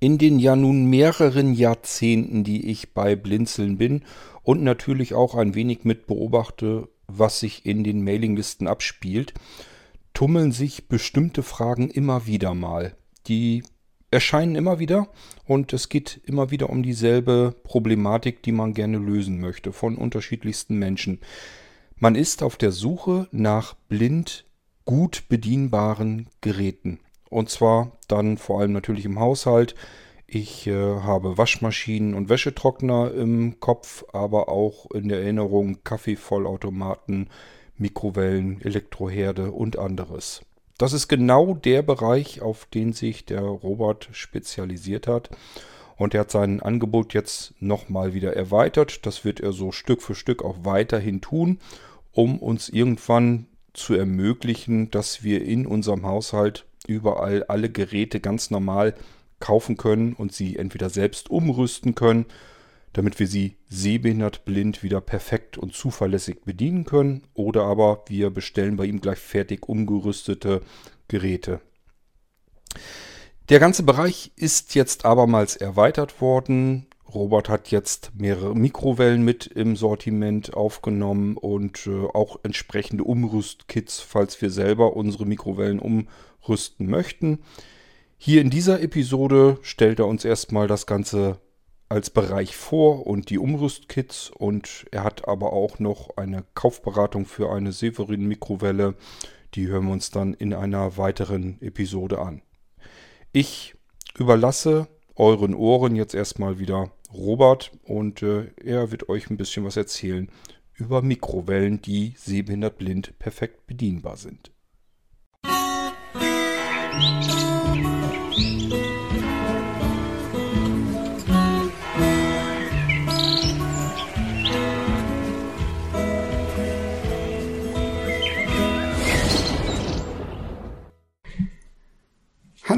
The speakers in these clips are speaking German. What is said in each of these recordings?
In den ja nun mehreren Jahrzehnten, die ich bei Blinzeln bin und natürlich auch ein wenig mit beobachte, was sich in den Mailinglisten abspielt, tummeln sich bestimmte Fragen immer wieder mal. Die erscheinen immer wieder und es geht immer wieder um dieselbe Problematik, die man gerne lösen möchte von unterschiedlichsten Menschen. Man ist auf der Suche nach blind gut bedienbaren Geräten. Und zwar dann vor allem natürlich im Haushalt. Ich äh, habe Waschmaschinen und Wäschetrockner im Kopf, aber auch in der Erinnerung Kaffeevollautomaten, Mikrowellen, Elektroherde und anderes. Das ist genau der Bereich, auf den sich der Robert spezialisiert hat. Und er hat sein Angebot jetzt nochmal wieder erweitert. Das wird er so Stück für Stück auch weiterhin tun, um uns irgendwann zu ermöglichen, dass wir in unserem Haushalt überall alle Geräte ganz normal kaufen können und sie entweder selbst umrüsten können, damit wir sie sehbehindert blind wieder perfekt und zuverlässig bedienen können, oder aber wir bestellen bei ihm gleich fertig umgerüstete Geräte. Der ganze Bereich ist jetzt abermals erweitert worden. Robert hat jetzt mehrere Mikrowellen mit im Sortiment aufgenommen und äh, auch entsprechende Umrüstkits, falls wir selber unsere Mikrowellen umrüsten möchten. Hier in dieser Episode stellt er uns erstmal das Ganze als Bereich vor und die Umrüstkits und er hat aber auch noch eine Kaufberatung für eine Severin Mikrowelle. Die hören wir uns dann in einer weiteren Episode an. Ich überlasse euren Ohren jetzt erstmal wieder Robert und äh, er wird euch ein bisschen was erzählen über Mikrowellen, die sehbehindert blind perfekt bedienbar sind. Musik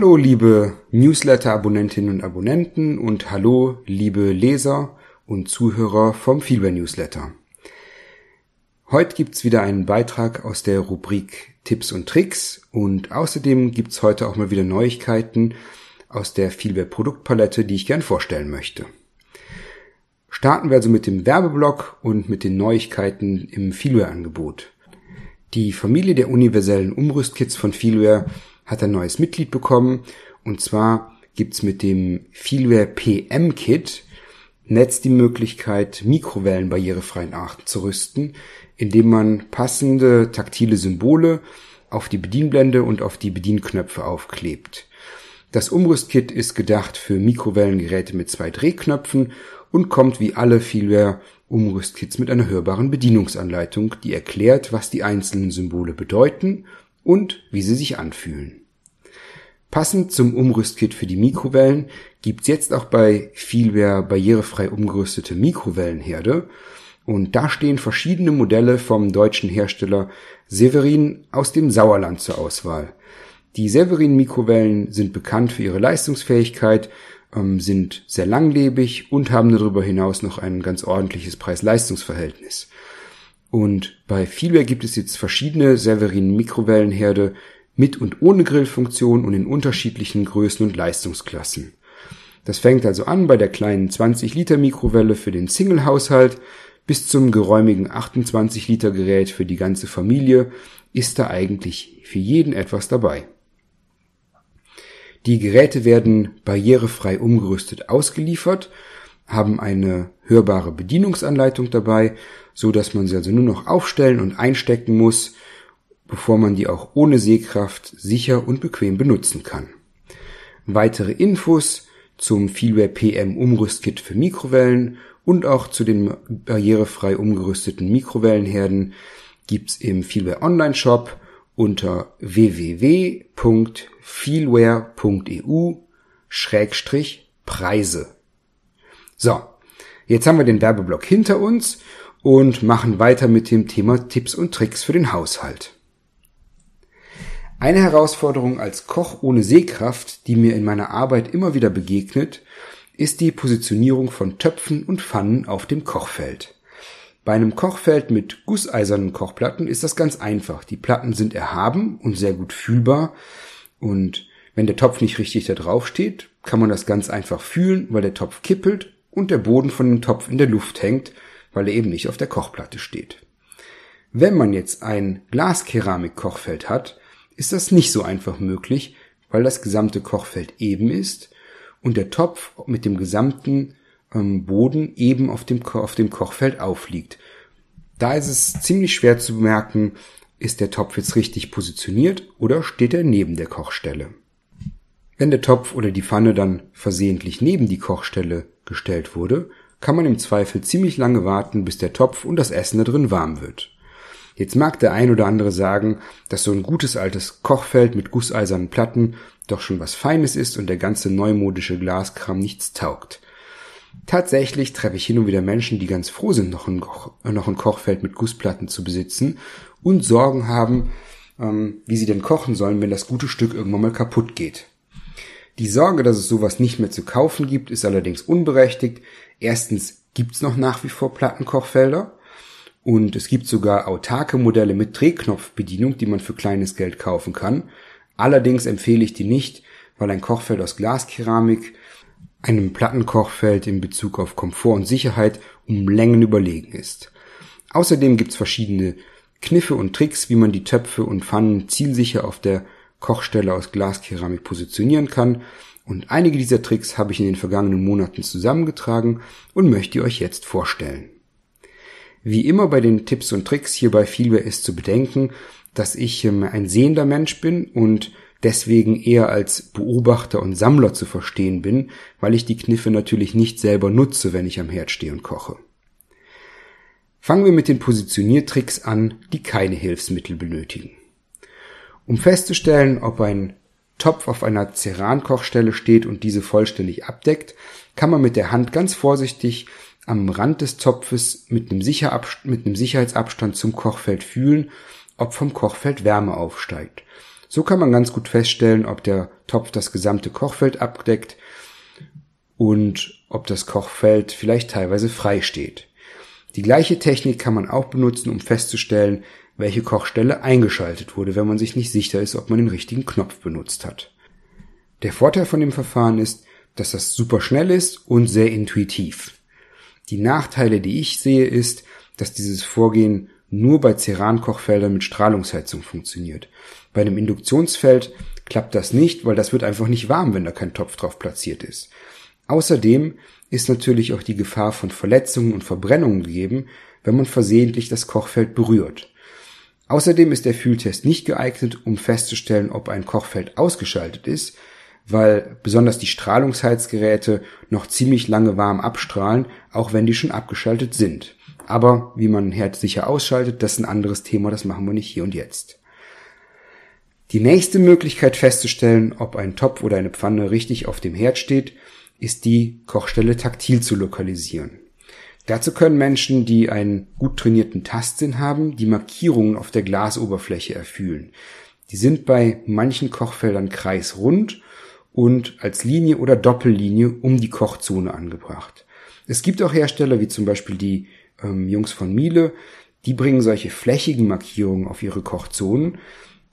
Hallo liebe Newsletter-Abonnentinnen und Abonnenten und hallo liebe Leser und Zuhörer vom Feelware Newsletter. Heute gibt's wieder einen Beitrag aus der Rubrik Tipps und Tricks und außerdem gibt's heute auch mal wieder Neuigkeiten aus der Feelware Produktpalette, die ich gern vorstellen möchte. Starten wir also mit dem Werbeblock und mit den Neuigkeiten im Feelware Angebot. Die Familie der universellen Umrüstkits von Feelware hat ein neues Mitglied bekommen. Und zwar gibt's mit dem Feelware PM Kit Netz die Möglichkeit, Mikrowellen barrierefrei nachzurüsten, indem man passende taktile Symbole auf die Bedienblende und auf die Bedienknöpfe aufklebt. Das Umrüstkit ist gedacht für Mikrowellengeräte mit zwei Drehknöpfen und kommt wie alle Feelware Umrüstkits mit einer hörbaren Bedienungsanleitung, die erklärt, was die einzelnen Symbole bedeuten und wie sie sich anfühlen. Passend zum Umrüstkit für die Mikrowellen gibt's jetzt auch bei Feelware barrierefrei umgerüstete Mikrowellenherde und da stehen verschiedene Modelle vom deutschen Hersteller Severin aus dem Sauerland zur Auswahl. Die Severin Mikrowellen sind bekannt für ihre Leistungsfähigkeit, ähm, sind sehr langlebig und haben darüber hinaus noch ein ganz ordentliches Preis-Leistungs-Verhältnis. Und bei Feelware gibt es jetzt verschiedene Severin Mikrowellenherde mit und ohne Grillfunktion und in unterschiedlichen Größen und Leistungsklassen. Das fängt also an bei der kleinen 20 Liter Mikrowelle für den Single-Haushalt bis zum geräumigen 28 Liter Gerät für die ganze Familie ist da eigentlich für jeden etwas dabei. Die Geräte werden barrierefrei umgerüstet ausgeliefert, haben eine hörbare Bedienungsanleitung dabei, so dass man sie also nur noch aufstellen und einstecken muss bevor man die auch ohne Sehkraft sicher und bequem benutzen kann. Weitere Infos zum Feelware PM Umrüstkit für Mikrowellen und auch zu den barrierefrei umgerüsteten Mikrowellenherden gibt's im Feelware Online Shop unter www.feelware.eu Preise. So, jetzt haben wir den Werbeblock hinter uns und machen weiter mit dem Thema Tipps und Tricks für den Haushalt. Eine Herausforderung als Koch ohne Sehkraft, die mir in meiner Arbeit immer wieder begegnet, ist die Positionierung von Töpfen und Pfannen auf dem Kochfeld. Bei einem Kochfeld mit gusseisernen Kochplatten ist das ganz einfach. Die Platten sind erhaben und sehr gut fühlbar und Wenn der Topf nicht richtig da drauf steht, kann man das ganz einfach fühlen, weil der Topf kippelt und der Boden von dem Topf in der Luft hängt, weil er eben nicht auf der Kochplatte steht. Wenn man jetzt ein Glaskeramik-Kochfeld hat, ist das nicht so einfach möglich, weil das gesamte Kochfeld eben ist und der Topf mit dem gesamten ähm, Boden eben auf dem, auf dem Kochfeld aufliegt. Da ist es ziemlich schwer zu bemerken, ist der Topf jetzt richtig positioniert oder steht er neben der Kochstelle. Wenn der Topf oder die Pfanne dann versehentlich neben die Kochstelle gestellt wurde, kann man im Zweifel ziemlich lange warten, bis der Topf und das Essen da drin warm wird. Jetzt mag der ein oder andere sagen, dass so ein gutes altes Kochfeld mit gusseisernen Platten doch schon was Feines ist und der ganze neumodische Glaskram nichts taugt. Tatsächlich treffe ich hin und wieder Menschen, die ganz froh sind, noch ein, Koch, noch ein Kochfeld mit Gussplatten zu besitzen und Sorgen haben, ähm, wie sie denn kochen sollen, wenn das gute Stück irgendwann mal kaputt geht. Die Sorge, dass es sowas nicht mehr zu kaufen gibt, ist allerdings unberechtigt. Erstens gibt's noch nach wie vor Plattenkochfelder und es gibt sogar autarke Modelle mit Drehknopfbedienung, die man für kleines Geld kaufen kann. Allerdings empfehle ich die nicht, weil ein Kochfeld aus Glaskeramik einem Plattenkochfeld in Bezug auf Komfort und Sicherheit um Längen überlegen ist. Außerdem gibt's verschiedene Kniffe und Tricks, wie man die Töpfe und Pfannen zielsicher auf der Kochstelle aus Glaskeramik positionieren kann. Und einige dieser Tricks habe ich in den vergangenen Monaten zusammengetragen und möchte euch jetzt vorstellen. Wie immer bei den Tipps und Tricks hierbei vielmehr ist zu bedenken, dass ich ähm, ein sehender Mensch bin und deswegen eher als Beobachter und Sammler zu verstehen bin, weil ich die Kniffe natürlich nicht selber nutze, wenn ich am Herd stehe und koche. Fangen wir mit den Positioniertricks an, die keine Hilfsmittel benötigen. Um festzustellen, ob ein Topf auf einer Cerankochstelle steht und diese vollständig abdeckt, kann man mit der Hand ganz vorsichtig am Rand des Topfes mit einem, mit einem Sicherheitsabstand zum Kochfeld fühlen, ob vom Kochfeld Wärme aufsteigt. So kann man ganz gut feststellen, ob der Topf das gesamte Kochfeld abdeckt und ob das Kochfeld vielleicht teilweise frei steht. Die gleiche Technik kann man auch benutzen, um festzustellen, welche Kochstelle eingeschaltet wurde, wenn man sich nicht sicher ist, ob man den richtigen Knopf benutzt hat. Der Vorteil von dem Verfahren ist, dass das super schnell ist und sehr intuitiv. Die Nachteile, die ich sehe, ist, dass dieses Vorgehen nur bei Ceran-Kochfeldern mit Strahlungsheizung funktioniert. Bei einem Induktionsfeld klappt das nicht, weil das wird einfach nicht warm, wenn da kein Topf drauf platziert ist. Außerdem ist natürlich auch die Gefahr von Verletzungen und Verbrennungen gegeben, wenn man versehentlich das Kochfeld berührt. Außerdem ist der Fühltest nicht geeignet, um festzustellen, ob ein Kochfeld ausgeschaltet ist, weil besonders die Strahlungsheizgeräte noch ziemlich lange warm abstrahlen, auch wenn die schon abgeschaltet sind. Aber wie man ein Herd sicher ausschaltet, das ist ein anderes Thema, das machen wir nicht hier und jetzt. Die nächste Möglichkeit festzustellen, ob ein Topf oder eine Pfanne richtig auf dem Herd steht, ist die Kochstelle taktil zu lokalisieren. Dazu können Menschen, die einen gut trainierten Tastsinn haben, die Markierungen auf der Glasoberfläche erfühlen. Die sind bei manchen Kochfeldern kreisrund und als Linie oder Doppellinie um die Kochzone angebracht. Es gibt auch Hersteller wie zum Beispiel die ähm, Jungs von Miele, die bringen solche flächigen Markierungen auf ihre Kochzonen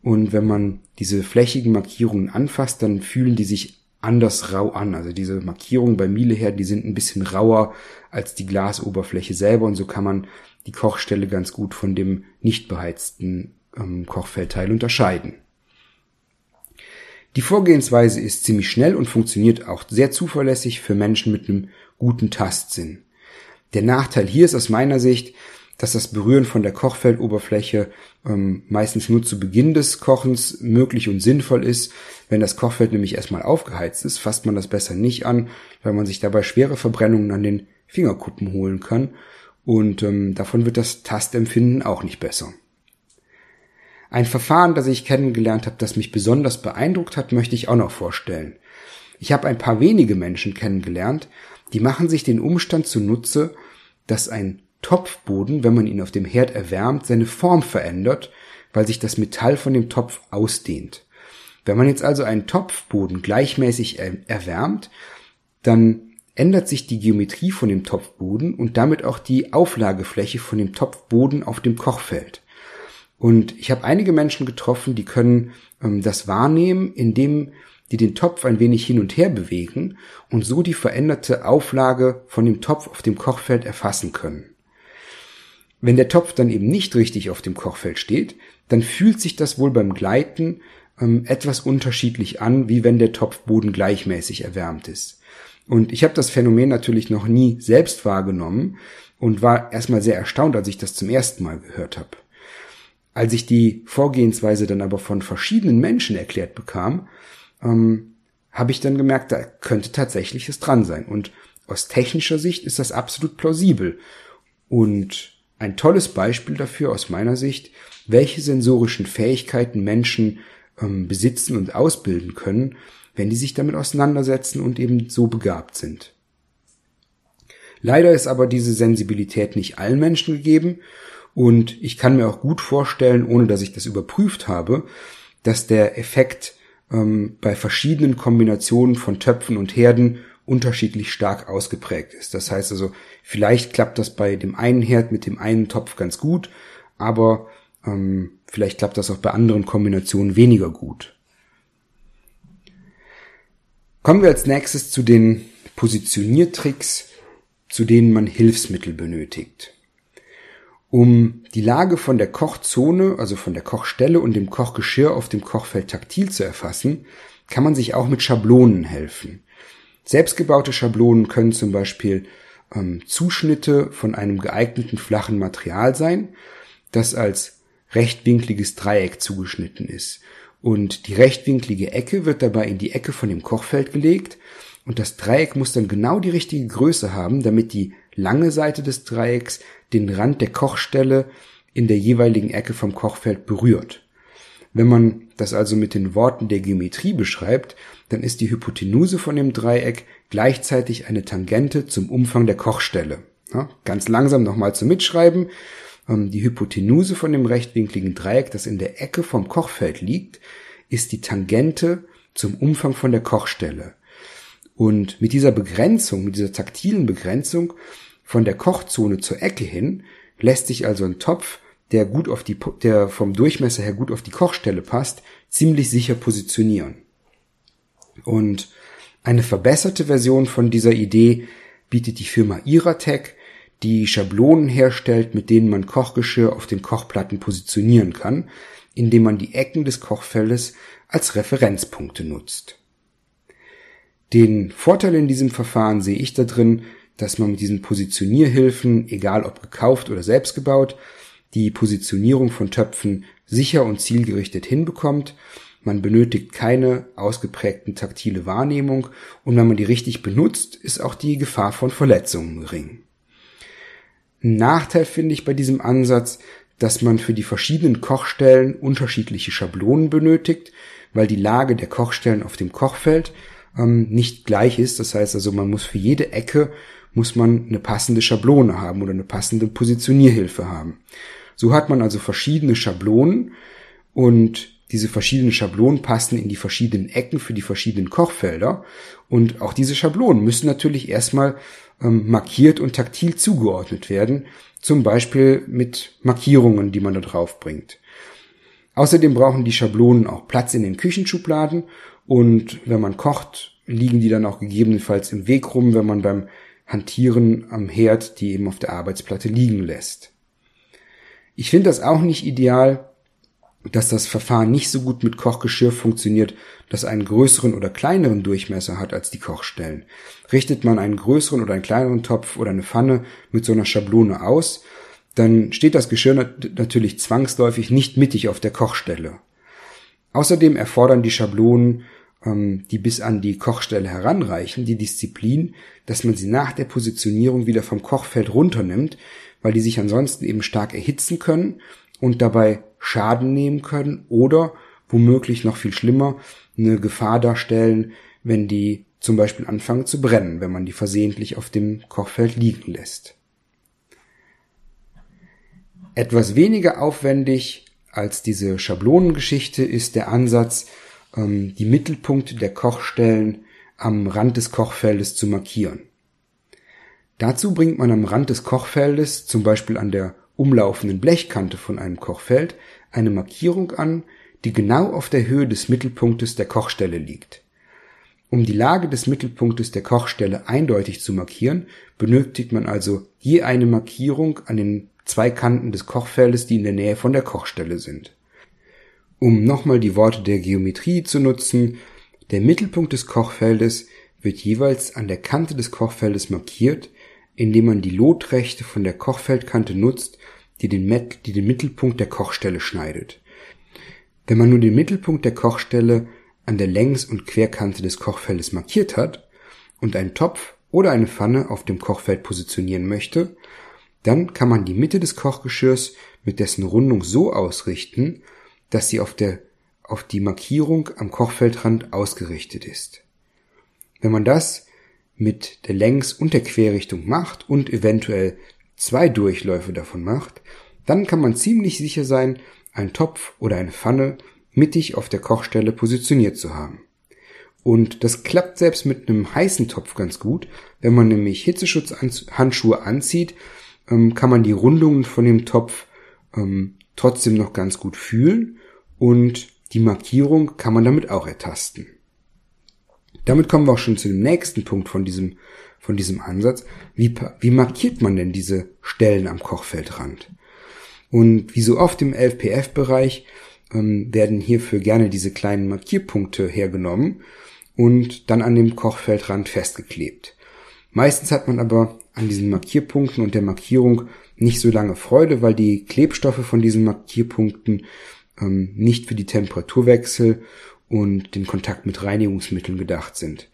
und wenn man diese flächigen Markierungen anfasst, dann fühlen die sich anders rau an. Also diese Markierungen bei Miele her, die sind ein bisschen rauer als die Glasoberfläche selber und so kann man die Kochstelle ganz gut von dem nicht beheizten ähm, Kochfeldteil unterscheiden. Die Vorgehensweise ist ziemlich schnell und funktioniert auch sehr zuverlässig für Menschen mit einem guten Tastsinn. Der Nachteil hier ist aus meiner Sicht, dass das Berühren von der Kochfeldoberfläche ähm, meistens nur zu Beginn des Kochens möglich und sinnvoll ist. Wenn das Kochfeld nämlich erstmal aufgeheizt ist, fasst man das besser nicht an, weil man sich dabei schwere Verbrennungen an den Fingerkuppen holen kann. Und ähm, davon wird das Tastempfinden auch nicht besser. Ein Verfahren, das ich kennengelernt habe, das mich besonders beeindruckt hat, möchte ich auch noch vorstellen. Ich habe ein paar wenige Menschen kennengelernt, die machen sich den Umstand zunutze, dass ein Topfboden, wenn man ihn auf dem Herd erwärmt, seine Form verändert, weil sich das Metall von dem Topf ausdehnt. Wenn man jetzt also einen Topfboden gleichmäßig erwärmt, dann ändert sich die Geometrie von dem Topfboden und damit auch die Auflagefläche von dem Topfboden auf dem Kochfeld. Und ich habe einige Menschen getroffen, die können ähm, das wahrnehmen, indem die den Topf ein wenig hin und her bewegen und so die veränderte Auflage von dem Topf auf dem Kochfeld erfassen können. Wenn der Topf dann eben nicht richtig auf dem Kochfeld steht, dann fühlt sich das wohl beim Gleiten ähm, etwas unterschiedlich an, wie wenn der Topfboden gleichmäßig erwärmt ist. Und ich habe das Phänomen natürlich noch nie selbst wahrgenommen und war erstmal sehr erstaunt, als ich das zum ersten Mal gehört habe. Als ich die Vorgehensweise dann aber von verschiedenen Menschen erklärt bekam, ähm, habe ich dann gemerkt, da könnte tatsächlich es dran sein. Und aus technischer Sicht ist das absolut plausibel. Und ein tolles Beispiel dafür aus meiner Sicht, welche sensorischen Fähigkeiten Menschen ähm, besitzen und ausbilden können, wenn die sich damit auseinandersetzen und eben so begabt sind. Leider ist aber diese Sensibilität nicht allen Menschen gegeben und ich kann mir auch gut vorstellen, ohne dass ich das überprüft habe, dass der Effekt ähm, bei verschiedenen Kombinationen von Töpfen und Herden unterschiedlich stark ausgeprägt ist. Das heißt also, vielleicht klappt das bei dem einen Herd mit dem einen Topf ganz gut, aber ähm, vielleicht klappt das auch bei anderen Kombinationen weniger gut. Kommen wir als nächstes zu den Positioniertricks, zu denen man Hilfsmittel benötigt. Um die Lage von der Kochzone, also von der Kochstelle und dem Kochgeschirr auf dem Kochfeld taktil zu erfassen, kann man sich auch mit Schablonen helfen. Selbstgebaute Schablonen können zum Beispiel ähm, Zuschnitte von einem geeigneten flachen Material sein, das als rechtwinkliges Dreieck zugeschnitten ist. Und die rechtwinklige Ecke wird dabei in die Ecke von dem Kochfeld gelegt und das Dreieck muss dann genau die richtige Größe haben, damit die lange Seite des Dreiecks den Rand der Kochstelle in der jeweiligen Ecke vom Kochfeld berührt. Wenn man das also mit den Worten der Geometrie beschreibt, dann ist die Hypotenuse von dem Dreieck gleichzeitig eine Tangente zum Umfang der Kochstelle. Ja, ganz langsam nochmal zum Mitschreiben. Ähm, die Hypotenuse von dem rechtwinkligen Dreieck, das in der Ecke vom Kochfeld liegt, ist die Tangente zum Umfang von der Kochstelle. Und mit dieser Begrenzung, mit dieser taktilen Begrenzung von der Kochzone zur Ecke hin, lässt sich also ein Topf, der gut auf die, der vom Durchmesser her gut auf die Kochstelle passt, ziemlich sicher positionieren. Und eine verbesserte Version von dieser Idee bietet die Firma Iratec, die Schablonen herstellt, mit denen man Kochgeschirr auf den Kochplatten positionieren kann, indem man die Ecken des Kochfeldes als Referenzpunkte nutzt. Den Vorteil in diesem Verfahren sehe ich da drin, dass man mit diesen Positionierhilfen, egal ob gekauft oder selbst gebaut, die Positionierung von Töpfen sicher und zielgerichtet hinbekommt. Man benötigt keine ausgeprägten taktile Wahrnehmung und wenn man die richtig benutzt, ist auch die Gefahr von Verletzungen gering. Ein Nachteil finde ich bei diesem Ansatz, dass man für die verschiedenen Kochstellen unterschiedliche Schablonen benötigt, weil die Lage der Kochstellen auf dem Kochfeld ähm, nicht gleich ist. Das heißt also, man muss für jede Ecke muss man eine passende Schablone haben oder eine passende Positionierhilfe haben. So hat man also verschiedene Schablonen und diese verschiedenen Schablonen passen in die verschiedenen Ecken für die verschiedenen Kochfelder. Und auch diese Schablonen müssen natürlich erstmal ähm, markiert und taktil zugeordnet werden, zum Beispiel mit Markierungen, die man da drauf bringt. Außerdem brauchen die Schablonen auch Platz in den Küchenschubladen und wenn man kocht, liegen die dann auch gegebenenfalls im Weg rum, wenn man beim Hantieren am Herd die eben auf der Arbeitsplatte liegen lässt. Ich finde das auch nicht ideal, dass das Verfahren nicht so gut mit Kochgeschirr funktioniert, das einen größeren oder kleineren Durchmesser hat als die Kochstellen. Richtet man einen größeren oder einen kleineren Topf oder eine Pfanne mit so einer Schablone aus, dann steht das Geschirr natürlich zwangsläufig nicht mittig auf der Kochstelle. Außerdem erfordern die Schablonen die bis an die Kochstelle heranreichen, die Disziplin, dass man sie nach der Positionierung wieder vom Kochfeld runternimmt, weil die sich ansonsten eben stark erhitzen können und dabei Schaden nehmen können oder womöglich noch viel schlimmer eine Gefahr darstellen, wenn die zum Beispiel anfangen zu brennen, wenn man die versehentlich auf dem Kochfeld liegen lässt. Etwas weniger aufwendig als diese Schablonengeschichte ist der Ansatz, ähm, die Mittelpunkte der Kochstellen am Rand des Kochfeldes zu markieren. Dazu bringt man am Rand des Kochfeldes, zum Beispiel an der umlaufenden Blechkante von einem Kochfeld, eine Markierung an, die genau auf der Höhe des Mittelpunktes der Kochstelle liegt. Um die Lage des Mittelpunktes der Kochstelle eindeutig zu markieren, benötigt man also je eine Markierung an den zwei Kanten des Kochfeldes, die in der Nähe von der Kochstelle sind. Um nochmal die Worte der Geometrie zu nutzen, der Mittelpunkt des Kochfeldes wird jeweils an der Kante des Kochfeldes markiert, indem man die Lotrechte von der Kochfeldkante nutzt, die den, Met die den Mittelpunkt der Kochstelle schneidet. Wenn man nur den Mittelpunkt der Kochstelle an der Längs- und Querkante des Kochfeldes markiert hat und einen Topf oder eine Pfanne auf dem Kochfeld positionieren möchte, dann kann man die Mitte des Kochgeschirrs mit dessen Rundung so ausrichten, dass sie auf, der, auf die Markierung am Kochfeldrand ausgerichtet ist. Wenn man das mit der Längs- und der Querrichtung macht und eventuell zwei Durchläufe davon macht, dann kann man ziemlich sicher sein, einen Topf oder eine Pfanne mittig auf der Kochstelle positioniert zu haben. Und das klappt selbst mit einem heißen Topf ganz gut. Wenn man nämlich Hitzeschutzhandschuhe anzieht, ähm, kann man die Rundungen von dem Topf ähm, trotzdem noch ganz gut fühlen und die Markierung kann man damit auch ertasten. Damit kommen wir auch schon zu dem nächsten Punkt von diesem, von diesem Ansatz. Wie, wie markiert man denn diese Stellen am Kochfeldrand? Und wie so oft im 11PF-Bereich ähm, werden hierfür gerne diese kleinen Markierpunkte hergenommen und dann an dem Kochfeldrand festgeklebt. Meistens hat man aber an diesen Markierpunkten und der Markierung nicht so lange Freude, weil die Klebstoffe von diesen Markierpunkten ähm, nicht für die Temperaturwechsel und den Kontakt mit Reinigungsmitteln gedacht sind.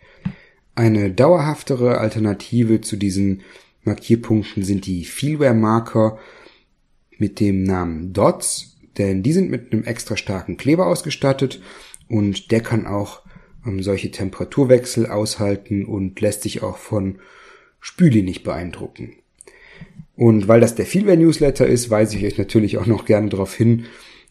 Eine dauerhaftere Alternative zu diesen Markierpunkten sind die Feelware-Marker mit dem Namen Dots, denn die sind mit einem extra starken Kleber ausgestattet und der kann auch ähm, solche Temperaturwechsel aushalten und lässt sich auch von Spüli nicht beeindrucken. Und weil das der Feelware Newsletter ist, weise ich euch natürlich auch noch gerne darauf hin,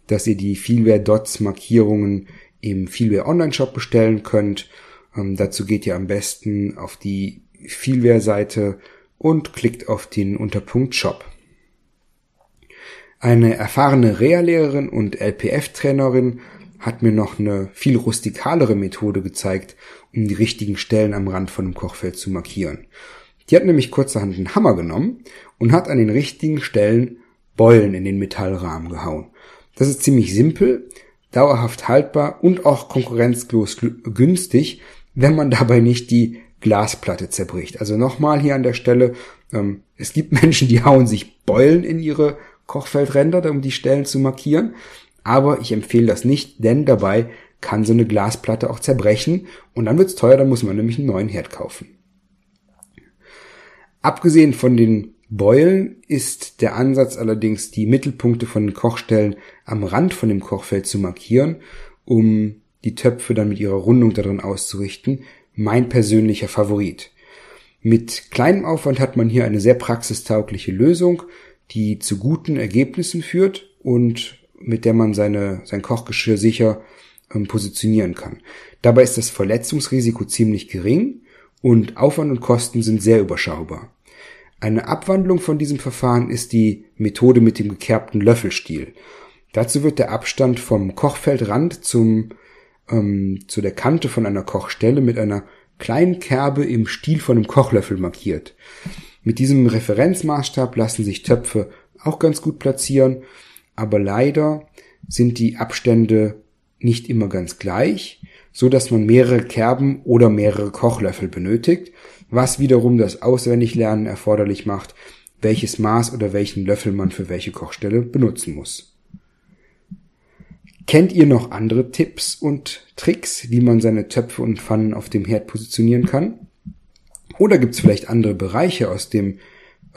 dass ihr die Feelware Dots Markierungen im Feelware Online Shop bestellen könnt. Ähm, dazu geht ihr am besten auf die Feelware Seite und klickt auf den Unterpunkt Shop. Eine erfahrene Rea-Lehrerin und LPF-Trainerin hat mir noch eine viel rustikalere Methode gezeigt, um die richtigen Stellen am Rand von einem Kochfeld zu markieren. Die hat nämlich kurzerhand einen Hammer genommen und hat an den richtigen Stellen Beulen in den Metallrahmen gehauen. Das ist ziemlich simpel, dauerhaft haltbar und auch konkurrenzlos günstig, wenn man dabei nicht die Glasplatte zerbricht. Also nochmal hier an der Stelle, ähm, es gibt Menschen, die hauen sich Beulen in ihre Kochfeldränder, um die Stellen zu markieren. Aber ich empfehle das nicht, denn dabei kann so eine Glasplatte auch zerbrechen und dann wird's teuer, dann muss man nämlich einen neuen Herd kaufen. Abgesehen von den Beulen ist der Ansatz allerdings, die Mittelpunkte von den Kochstellen am Rand von dem Kochfeld zu markieren, um die Töpfe dann mit ihrer Rundung darin auszurichten, mein persönlicher Favorit. Mit kleinem Aufwand hat man hier eine sehr praxistaugliche Lösung, die zu guten Ergebnissen führt und mit der man seine, sein Kochgeschirr sicher ähm, positionieren kann. Dabei ist das Verletzungsrisiko ziemlich gering und Aufwand und Kosten sind sehr überschaubar. Eine Abwandlung von diesem Verfahren ist die Methode mit dem gekerbten Löffelstiel. Dazu wird der Abstand vom Kochfeldrand zum, ähm, zu der Kante von einer Kochstelle mit einer kleinen Kerbe im Stiel von einem Kochlöffel markiert. Mit diesem Referenzmaßstab lassen sich Töpfe auch ganz gut platzieren, aber leider sind die Abstände nicht immer ganz gleich, so dass man mehrere Kerben oder mehrere Kochlöffel benötigt was wiederum das Auswendiglernen erforderlich macht, welches Maß oder welchen Löffel man für welche Kochstelle benutzen muss. Kennt ihr noch andere Tipps und Tricks, wie man seine Töpfe und Pfannen auf dem Herd positionieren kann? Oder gibt es vielleicht andere Bereiche aus dem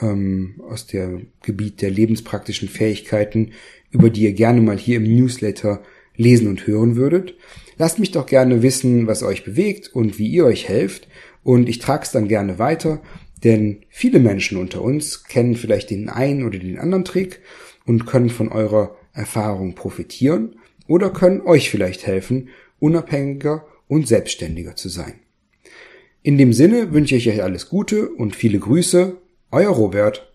ähm, aus dem Gebiet der lebenspraktischen Fähigkeiten, über die ihr gerne mal hier im Newsletter lesen und hören würdet? Lasst mich doch gerne wissen, was euch bewegt und wie ihr euch helft und ich trage es dann gerne weiter, denn viele Menschen unter uns kennen vielleicht den einen oder den anderen Trick und können von eurer Erfahrung profitieren oder können euch vielleicht helfen, unabhängiger und selbstständiger zu sein. In dem Sinne wünsche ich euch alles Gute und viele Grüße, euer Robert.